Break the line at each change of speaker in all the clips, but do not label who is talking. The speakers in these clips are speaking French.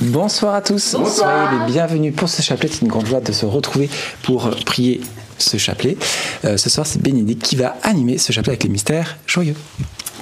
Bonsoir à tous, soyez les bienvenus pour ce chapelet. C'est une grande joie de se retrouver pour prier ce chapelet. Euh, ce soir, c'est Bénédicte qui va animer ce chapelet avec les mystères joyeux.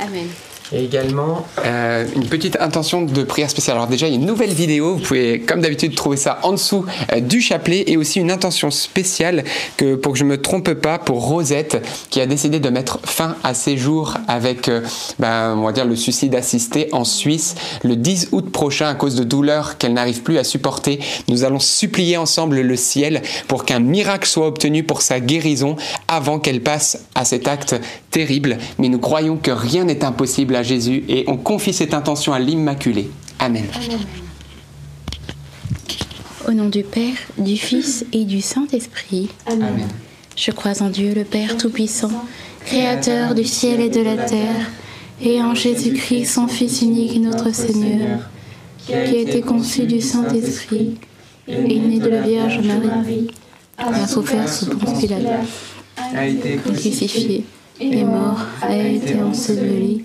Amen.
Et également euh, une petite intention de prière spéciale. Alors déjà, il y a une nouvelle vidéo, vous pouvez comme d'habitude trouver ça en dessous euh, du chapelet et aussi une intention spéciale que pour que je me trompe pas pour Rosette qui a décidé de mettre fin à ses jours avec euh, ben, on va dire le suicide assisté en Suisse le 10 août prochain à cause de douleurs qu'elle n'arrive plus à supporter. Nous allons supplier ensemble le ciel pour qu'un miracle soit obtenu pour sa guérison avant qu'elle passe à cet acte terrible. Mais nous croyons que rien n'est impossible à Jésus et on confie cette intention à l'Immaculée. Amen.
Au nom du Père, du Fils et du Saint-Esprit.
Amen.
Je crois en Dieu, le Père Tout-Puissant, Créateur du ciel et de la terre, et en Jésus-Christ, son Fils unique, notre Seigneur, qui a été conçu du Saint-Esprit, et né de la Vierge Marie, a souffert sous Ponce Pilate,
A été
crucifié, est mort, a été enseveli,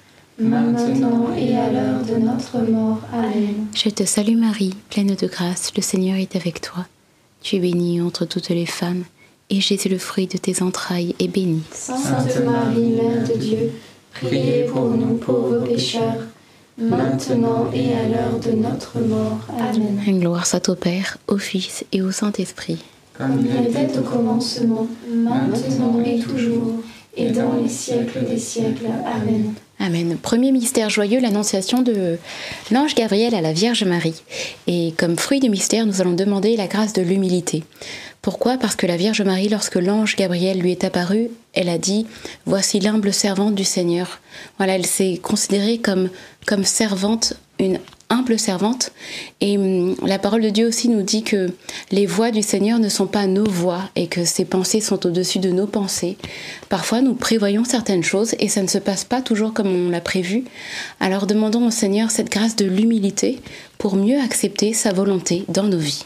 maintenant et à l'heure de notre mort. Amen.
Je te salue Marie, pleine de grâce, le Seigneur est avec toi. Tu es bénie entre toutes les femmes, et Jésus, le fruit de tes entrailles, est béni.
Sainte Marie, Mère de Dieu, priez pour nous pauvres pécheurs, maintenant et à l'heure de notre mort. Amen.
Gloire soit au Père, au Fils et au Saint-Esprit.
Comme il était au commencement, maintenant et toujours, et dans les siècles des siècles. Amen.
Amen. Premier mystère joyeux, l'annonciation de l'ange Gabriel à la Vierge Marie. Et comme fruit du mystère, nous allons demander la grâce de l'humilité. Pourquoi? Parce que la Vierge Marie, lorsque l'ange Gabriel lui est apparu, elle a dit Voici l'humble servante du Seigneur. Voilà, elle s'est considérée comme, comme servante, une humble servante. Et hum, la parole de Dieu aussi nous dit que les voix du Seigneur ne sont pas nos voix et que ses pensées sont au-dessus de nos pensées. Parfois, nous prévoyons certaines choses et ça ne se passe pas toujours comme on l'a prévu. Alors demandons au Seigneur cette grâce de l'humilité pour mieux accepter sa volonté dans nos vies.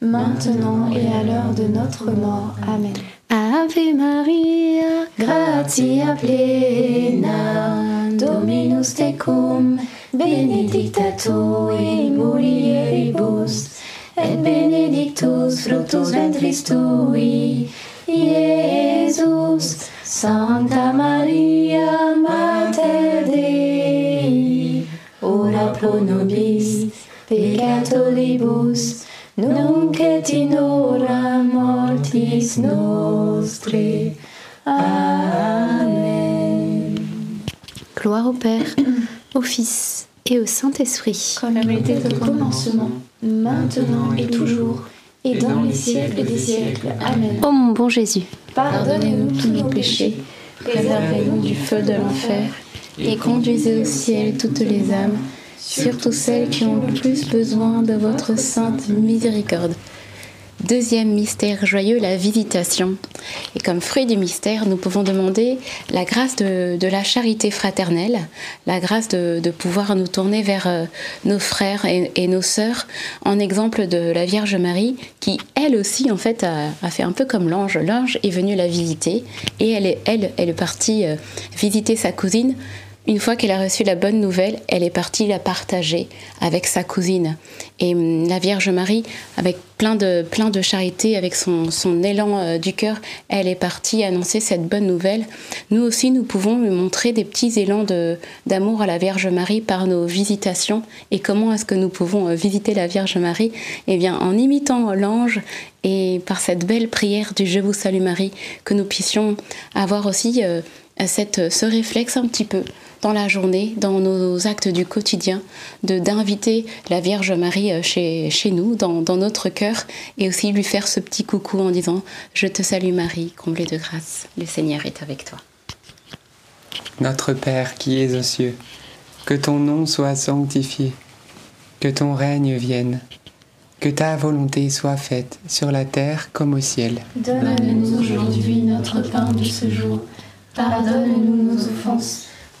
maintenant et à l'heure de notre mort. Amen.
Ave Maria,
Gratia plena, Dominus tecum, benedicta tu in mulieribus, et benedictus fructus ventris tui, Iesus. Sancta Maria, Mater Dei, ora pro nobis peccatoribus, nunc et in hora mortis nostre. Amen.
gloire au Père, au Fils et au Saint-Esprit.
Comme il était au commencement, maintenant et toujours, et dans les siècles des siècles. Amen.
Ô mon bon Jésus,
Pardonnez-nous tous nos péchés, préservez-nous du feu de l'enfer, et conduisez au ciel toutes les âmes, surtout celles qui ont le plus besoin de votre sainte miséricorde.
Deuxième mystère joyeux, la visitation. Et comme fruit du mystère, nous pouvons demander la grâce de, la charité fraternelle, la grâce de, pouvoir nous tourner vers euh, nos frères et, nos sœurs, en exemple de la Vierge Marie, qui elle aussi en fait a, fait un peu comme l'ange. L'ange est venu la visiter et elle est, elle, elle est partie euh, visiter sa cousine. Une fois qu'elle a reçu la bonne nouvelle, elle est partie la partager avec sa cousine. Et hum, la Vierge Marie, avec plein de, plein de charité, avec son, son élan euh, du cœur, elle est partie annoncer cette bonne nouvelle. Nous aussi, nous pouvons lui montrer des petits élans d'amour à la Vierge Marie par nos visitations. Et comment est-ce que nous pouvons euh, visiter la Vierge Marie? Eh bien, en imitant l'ange et par cette belle prière du Je vous salue Marie, que nous puissions avoir aussi euh, cette, ce réflexe un petit peu dans la journée, dans nos actes du quotidien, de d'inviter la Vierge Marie euh, chez, chez nous, dans, dans notre cœur, et aussi lui faire ce petit coucou en disant Je te salue Marie, comblée de grâce, le Seigneur est avec toi.
Notre Père qui es aux cieux, que ton nom soit sanctifié, que ton règne vienne, que ta volonté soit faite sur la terre comme au ciel.
Donne-nous aujourd'hui notre pain de ce jour. Pardonne-nous nos offenses,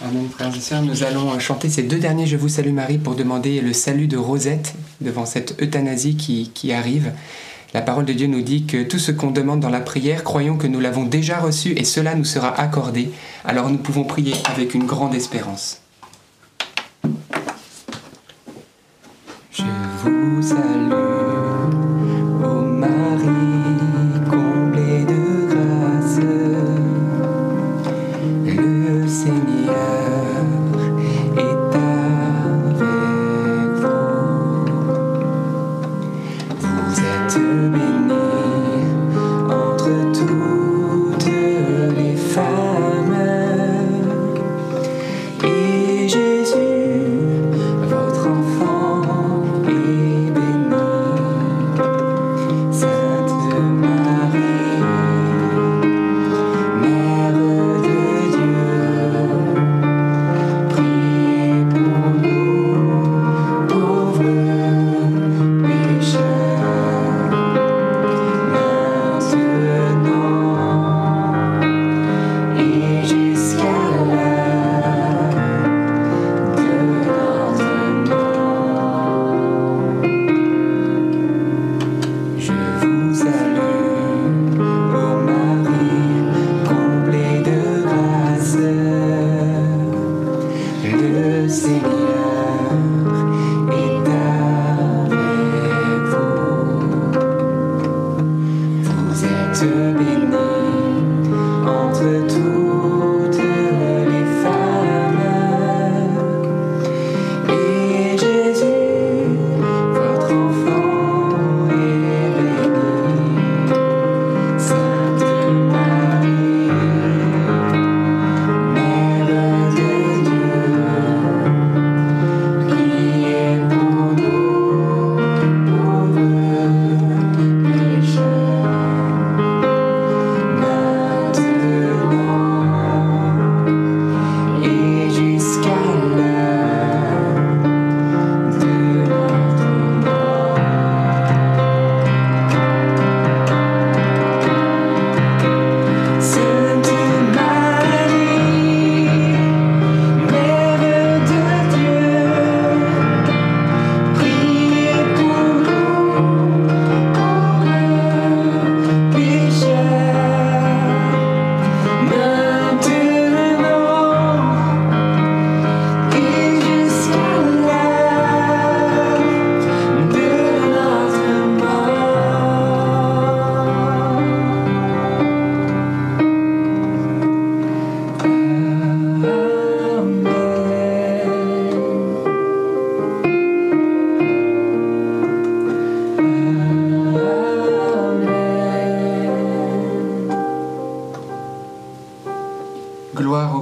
Amen, frères et sœurs. Nous allons chanter ces deux derniers Je vous salue Marie pour demander le salut de Rosette devant cette euthanasie qui, qui arrive. La parole de Dieu nous dit que tout ce qu'on demande dans la prière, croyons que nous l'avons déjà reçu et cela nous sera accordé. Alors nous pouvons prier avec une grande espérance. Je vous salue,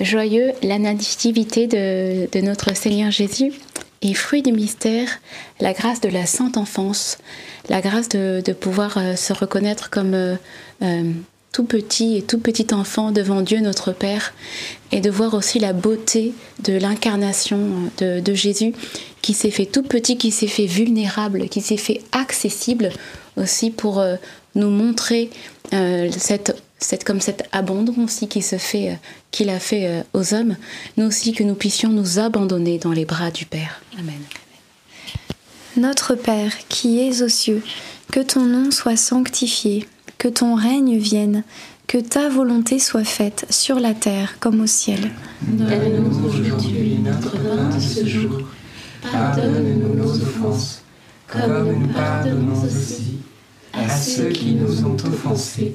joyeux, la nativité de, de notre Seigneur Jésus. Et fruit du mystère, la grâce de la sainte enfance, la grâce de, de pouvoir euh, se reconnaître comme euh, euh, tout petit et tout petit enfant devant Dieu notre Père, et de voir aussi la beauté de l'incarnation de, de Jésus qui s'est fait tout petit, qui s'est fait vulnérable, qui s'est fait accessible aussi pour nous montrer cette, cette, comme cet abandon aussi qui se fait, euh, qu'il a fait euh, aux hommes, nous aussi que nous puissions nous abandonner dans les bras du Père. Amen.
Notre Père, qui es aux cieux, que ton nom soit sanctifié, que ton règne vienne, que ta volonté soit faite sur la terre comme au ciel.
Donne-nous aujourd'hui notre pain de ce jour. Pardonne-nous nos offenses, comme nous pardonnons aussi à ceux qui nous ont offensés.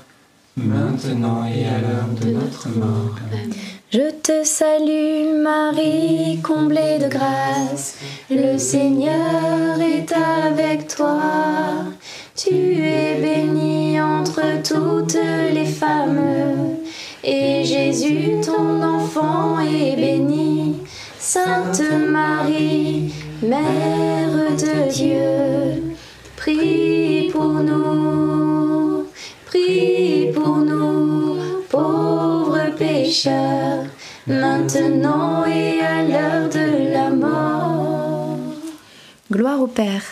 maintenant et à l'heure de notre mort. Amen.
Je te salue Marie, comblée de grâce, le Seigneur est avec toi. Tu es bénie entre toutes les femmes, et Jésus, ton enfant, est béni. Sainte Marie, Mère de Dieu, prie pour nous, pour nous, pauvres pécheurs, maintenant et à l'heure de la mort. Gloire au Père,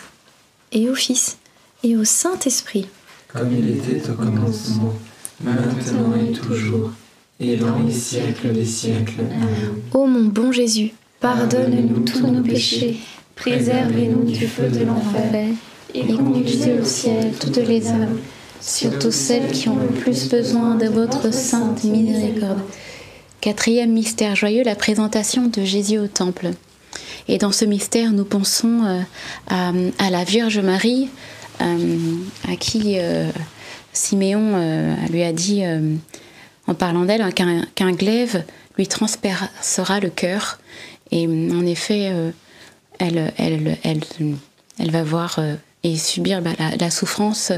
et au Fils, et au Saint-Esprit,
Comme il était au commencement,
maintenant et toujours,
et dans les siècles des siècles. Amen.
Ô mon bon Jésus,
Pardonne-nous tous nos péchés, préservez-nous du feu de l'enfer, et conduisez au ciel toutes les âmes,
surtout celles qui ont le plus besoin de votre sainte miséricorde. Quatrième mystère joyeux, la présentation de Jésus au temple. Et dans ce mystère, nous pensons euh, à, la Vierge Marie, euh, à qui euh, Siméon lui a dit, en parlant d'elle, hein, qu'un glaive lui transpercera le cœur. Et en effet, elle, va voir et subir bah, la souffrance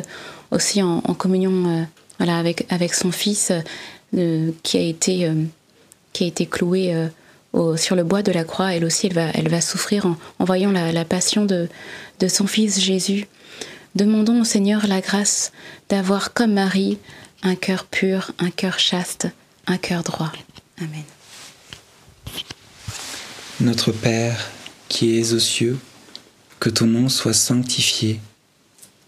aussi en, communion euh, voilà, avec, avec son fils euh, qui, a été, euh, qui a été cloué sur le bois de la croix. Elle aussi, elle va, elle va souffrir en, voyant la, la passion de, de son fils Jésus. Demandons au Seigneur la grâce d'avoir comme Marie un cœur pur, un cœur chaste, un cœur droit. Amen.
Notre Père, qui es aux cieux, que ton nom soit sanctifié,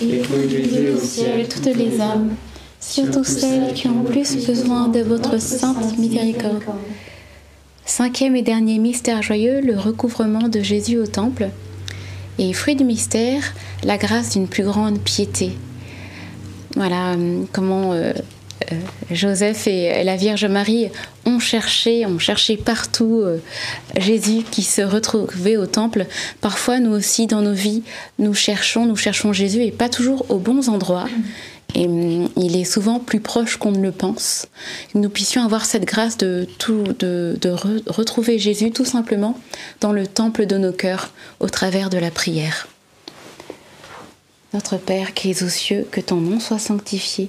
et conduisez au ciel toutes les âmes, surtout celles qui ont plus besoin de votre sainte miséricorde.
Cinquième et dernier mystère joyeux, le recouvrement de Jésus au temple. Et fruit du mystère, la grâce d'une plus grande piété. Voilà hum, comment euh, euh, Joseph et la Vierge Marie ont cherché, ont cherché partout euh, Jésus qui se retrouvait au temple. Parfois, nous aussi, dans nos vies, nous cherchons, nous cherchons Jésus et pas toujours aux bons endroits. Et hum, il est souvent plus proche qu'on ne le pense. Nous puissions avoir cette grâce de, tout, de, de re- retrouver Jésus tout simplement dans le temple de nos cœurs au travers de la prière. Notre Père qui es aux cieux, que ton nom soit sanctifié,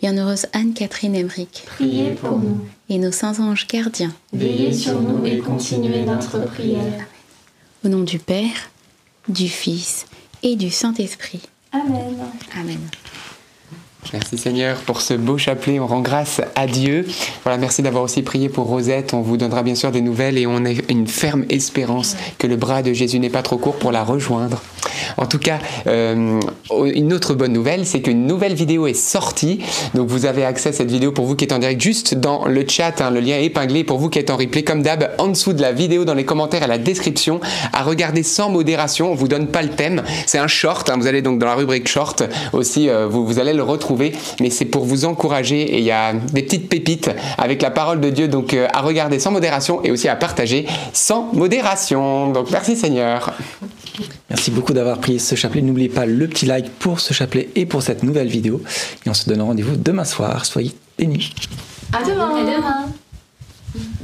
Bienheureuse Anne-Catherine Emmerich,
priez pour nous.
Et nos saints anges gardiens,
veillez sur nous et continuez notre prière.
Au nom du Père, du Fils et du Saint-Esprit.
Amen.
Amen.
Merci Seigneur pour ce beau chapelet. On rend grâce à Dieu. Voilà, merci d'avoir aussi prié pour Rosette. On vous donnera bien sûr des nouvelles et on a une ferme espérance que le bras de Jésus n'est pas trop court pour la rejoindre. En tout cas, euh, une autre bonne nouvelle, c'est qu'une nouvelle vidéo est sortie. Donc vous avez accès à cette vidéo pour vous qui êtes en direct juste dans le chat. Hein, le lien est épinglé pour vous qui êtes en replay. Comme d'hab, en dessous de la vidéo, dans les commentaires et la description, à regarder sans modération. On vous donne pas le thème. C'est un short. Hein. vous allez donc dans la rubrique short aussi. Euh, vous, vous allez le retrouver. Mais c'est pour vous encourager. Et il y a des petites pépites avec la parole de Dieu. Donc euh, à regarder sans modération et aussi à partager sans modération. Donc merci Seigneur.
Merci beaucoup d'avoir prié ce chapelet. N'oubliez pas le petit like pour ce chapelet et pour cette nouvelle vidéo. Et on se donne rendez-vous demain soir. Soyez bénis.
À demain. À demain.